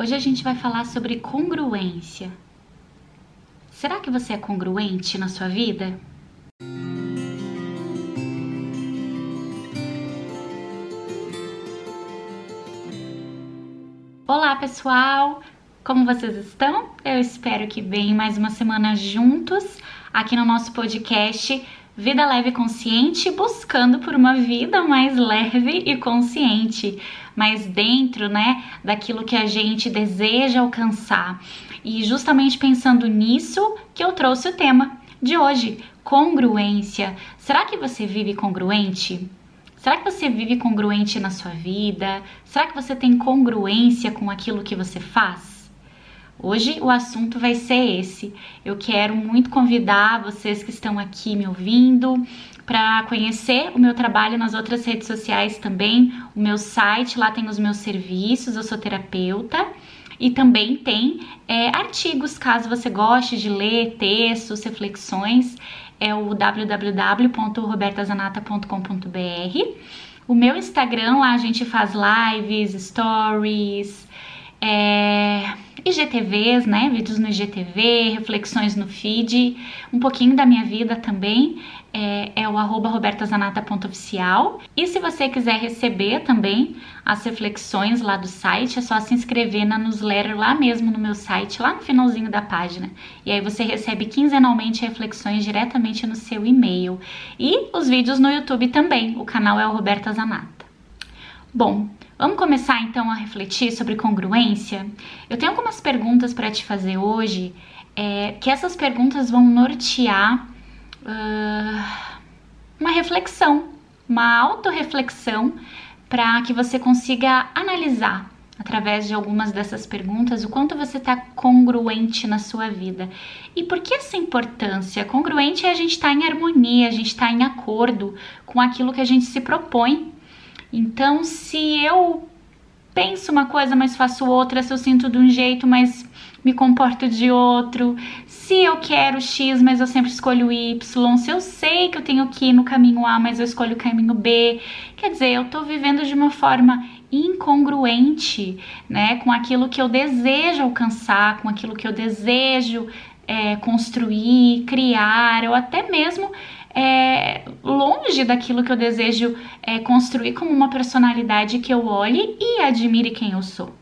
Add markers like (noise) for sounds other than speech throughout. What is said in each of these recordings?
Hoje a gente vai falar sobre congruência. Será que você é congruente na sua vida? Olá, pessoal! Como vocês estão? Eu espero que bem. Mais uma semana juntos aqui no nosso podcast Vida Leve e Consciente, buscando por uma vida mais leve e consciente, mais dentro, né, daquilo que a gente deseja alcançar. E justamente pensando nisso que eu trouxe o tema de hoje, congruência. Será que você vive congruente? Será que você vive congruente na sua vida? Será que você tem congruência com aquilo que você faz? Hoje o assunto vai ser esse. Eu quero muito convidar vocês que estão aqui me ouvindo para conhecer o meu trabalho nas outras redes sociais também, o meu site, lá tem os meus serviços, eu sou terapeuta. E também tem é, artigos, caso você goste de ler textos, reflexões, é o www.robertazanata.com.br. O meu Instagram, lá a gente faz lives, stories, é, IGTVs, né? Vídeos no IGTV, reflexões no feed, um pouquinho da minha vida também. É, é o arroba robertazanata.oficial. E se você quiser receber também as reflexões lá do site, é só se inscrever na newsletter lá mesmo no meu site, lá no finalzinho da página. E aí você recebe quinzenalmente reflexões diretamente no seu e-mail. E os vídeos no YouTube também. O canal é o Roberta Zanata. Bom, Vamos começar então a refletir sobre congruência? Eu tenho algumas perguntas para te fazer hoje, é, que essas perguntas vão nortear uh, uma reflexão, uma autorreflexão, para que você consiga analisar através de algumas dessas perguntas o quanto você está congruente na sua vida. E por que essa importância? Congruente é a gente estar tá em harmonia, a gente estar tá em acordo com aquilo que a gente se propõe então, se eu penso uma coisa, mas faço outra, se eu sinto de um jeito, mas me comporto de outro, se eu quero X, mas eu sempre escolho Y, se eu sei que eu tenho que ir no caminho A, mas eu escolho o caminho B, quer dizer, eu tô vivendo de uma forma incongruente, né, com aquilo que eu desejo alcançar, com aquilo que eu desejo é, construir, criar, ou até mesmo é, longe daquilo que eu desejo é, construir como uma personalidade que eu olhe e admire quem eu sou.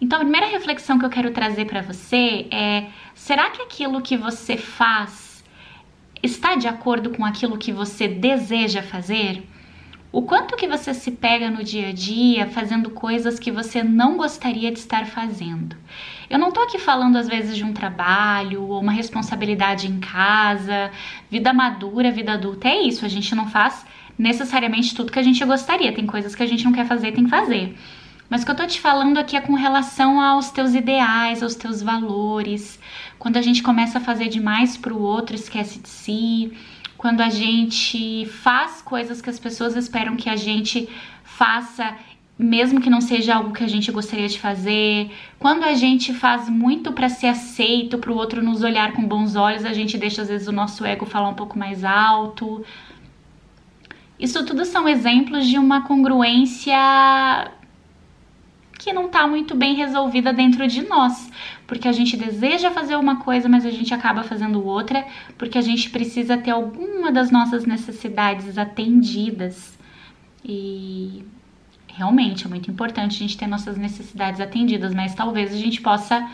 Então, a primeira reflexão que eu quero trazer para você é: será que aquilo que você faz está de acordo com aquilo que você deseja fazer? O quanto que você se pega no dia a dia fazendo coisas que você não gostaria de estar fazendo. Eu não tô aqui falando às vezes de um trabalho ou uma responsabilidade em casa, vida madura, vida adulta. É isso, a gente não faz necessariamente tudo que a gente gostaria. Tem coisas que a gente não quer fazer, tem que fazer. Mas o que eu tô te falando aqui é com relação aos teus ideais, aos teus valores. Quando a gente começa a fazer demais pro outro, esquece de si quando a gente faz coisas que as pessoas esperam que a gente faça, mesmo que não seja algo que a gente gostaria de fazer, quando a gente faz muito para ser aceito, para o outro nos olhar com bons olhos, a gente deixa às vezes o nosso ego falar um pouco mais alto. Isso tudo são exemplos de uma congruência que não está muito bem resolvida dentro de nós, porque a gente deseja fazer uma coisa, mas a gente acaba fazendo outra, porque a gente precisa ter alguma das nossas necessidades atendidas. E realmente é muito importante a gente ter nossas necessidades atendidas, mas talvez a gente possa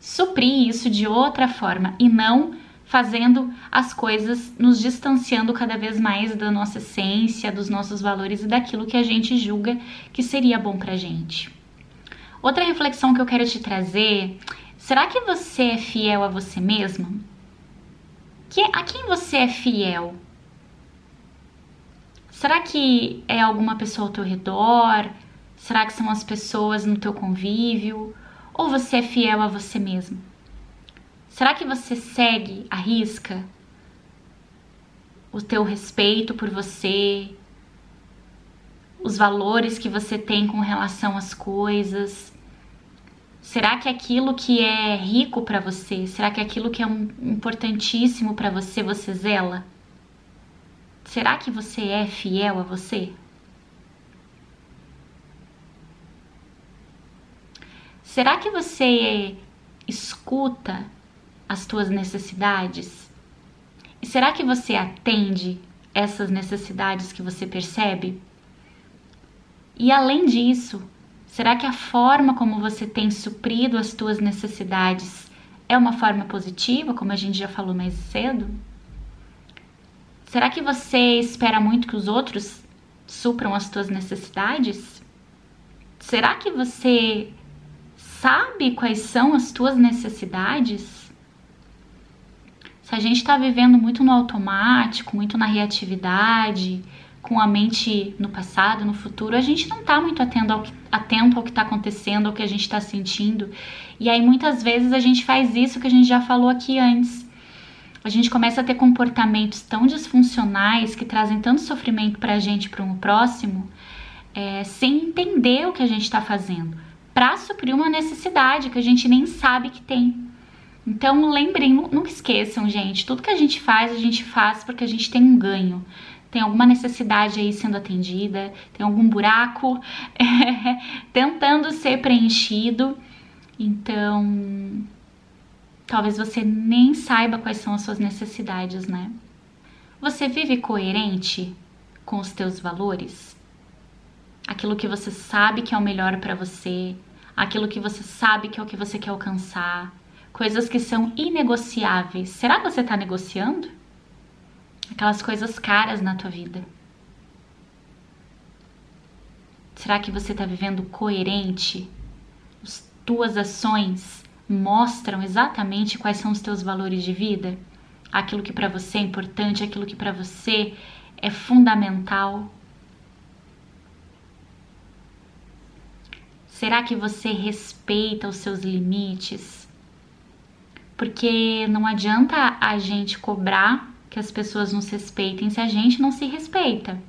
suprir isso de outra forma e não fazendo as coisas nos distanciando cada vez mais da nossa essência, dos nossos valores e daquilo que a gente julga que seria bom pra gente. Outra reflexão que eu quero te trazer: será que você é fiel a você mesmo? Que, a quem você é fiel? Será que é alguma pessoa ao teu redor? Será que são as pessoas no teu convívio? Ou você é fiel a você mesmo? Será que você segue a risca o teu respeito por você, os valores que você tem com relação às coisas? Será que aquilo que é rico para você, será que aquilo que é importantíssimo para você, você zela? Será que você é fiel a você? Será que você escuta as tuas necessidades? E será que você atende essas necessidades que você percebe? E além disso, será que a forma como você tem suprido as tuas necessidades é uma forma positiva, como a gente já falou mais cedo? Será que você espera muito que os outros supram as tuas necessidades? Será que você sabe quais são as tuas necessidades? Se a gente está vivendo muito no automático, muito na reatividade, com a mente no passado, no futuro, a gente não está muito atento ao que está acontecendo, ao que a gente está sentindo. E aí muitas vezes a gente faz isso que a gente já falou aqui antes. A gente começa a ter comportamentos tão disfuncionais que trazem tanto sofrimento para a gente, para o próximo, é, sem entender o que a gente está fazendo, para suprir uma necessidade que a gente nem sabe que tem. Então lembrem, nunca esqueçam, gente, tudo que a gente faz, a gente faz porque a gente tem um ganho tem alguma necessidade aí sendo atendida, tem algum buraco é, (laughs) tentando ser preenchido. Então, talvez você nem saiba quais são as suas necessidades, né? Você vive coerente com os teus valores? Aquilo que você sabe que é o melhor para você, aquilo que você sabe que é o que você quer alcançar, coisas que são inegociáveis. Será que você está negociando? aquelas coisas caras na tua vida? Será que você está vivendo coerente? As tuas ações mostram exatamente quais são os teus valores de vida? Aquilo que para você é importante, aquilo que para você é fundamental? Será que você respeita os seus limites? Porque não adianta a gente cobrar que as pessoas nos respeitem se a gente não se respeita.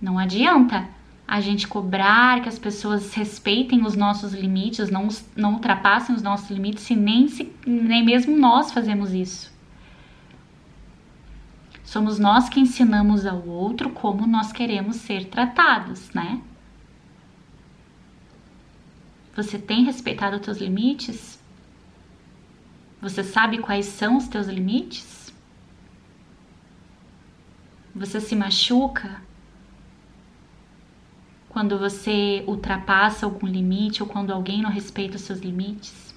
Não adianta a gente cobrar que as pessoas respeitem os nossos limites, não, não ultrapassem os nossos limites, se nem, se nem mesmo nós fazemos isso. Somos nós que ensinamos ao outro como nós queremos ser tratados, né? Você tem respeitado os teus limites? Você sabe quais são os teus limites? Você se machuca quando você ultrapassa algum limite ou quando alguém não respeita os seus limites?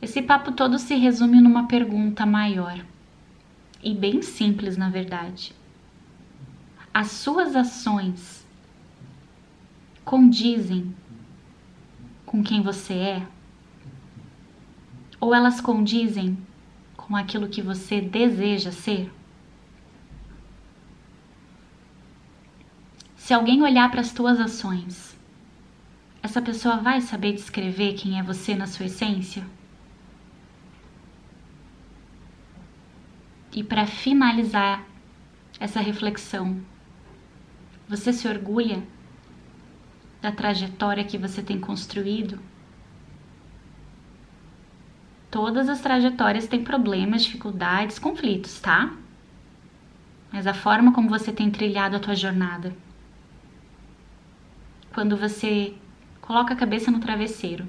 Esse papo todo se resume numa pergunta maior e bem simples, na verdade. As suas ações condizem com quem você é? ou elas condizem com aquilo que você deseja ser? Se alguém olhar para as tuas ações, essa pessoa vai saber descrever quem é você na sua essência? E para finalizar essa reflexão, você se orgulha da trajetória que você tem construído? Todas as trajetórias têm problemas, dificuldades, conflitos, tá? Mas a forma como você tem trilhado a tua jornada. Quando você coloca a cabeça no travesseiro,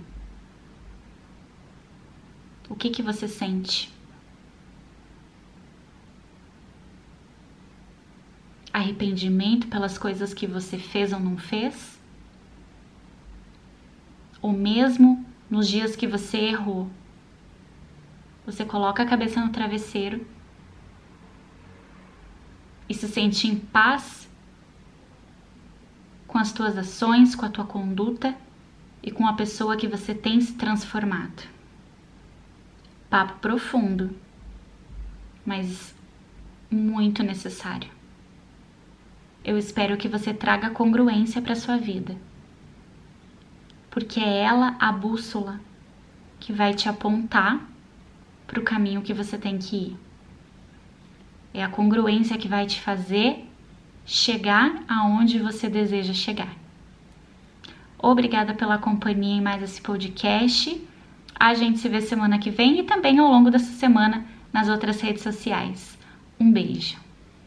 o que que você sente? Arrependimento pelas coisas que você fez ou não fez? Ou mesmo nos dias que você errou, você coloca a cabeça no travesseiro e se sente em paz com as tuas ações, com a tua conduta e com a pessoa que você tem se transformado. Papo profundo, mas muito necessário. Eu espero que você traga congruência para sua vida, porque é ela a bússola que vai te apontar para o caminho que você tem que ir. É a congruência que vai te fazer chegar aonde você deseja chegar. Obrigada pela companhia em mais esse podcast. A gente se vê semana que vem e também ao longo dessa semana nas outras redes sociais. Um beijo.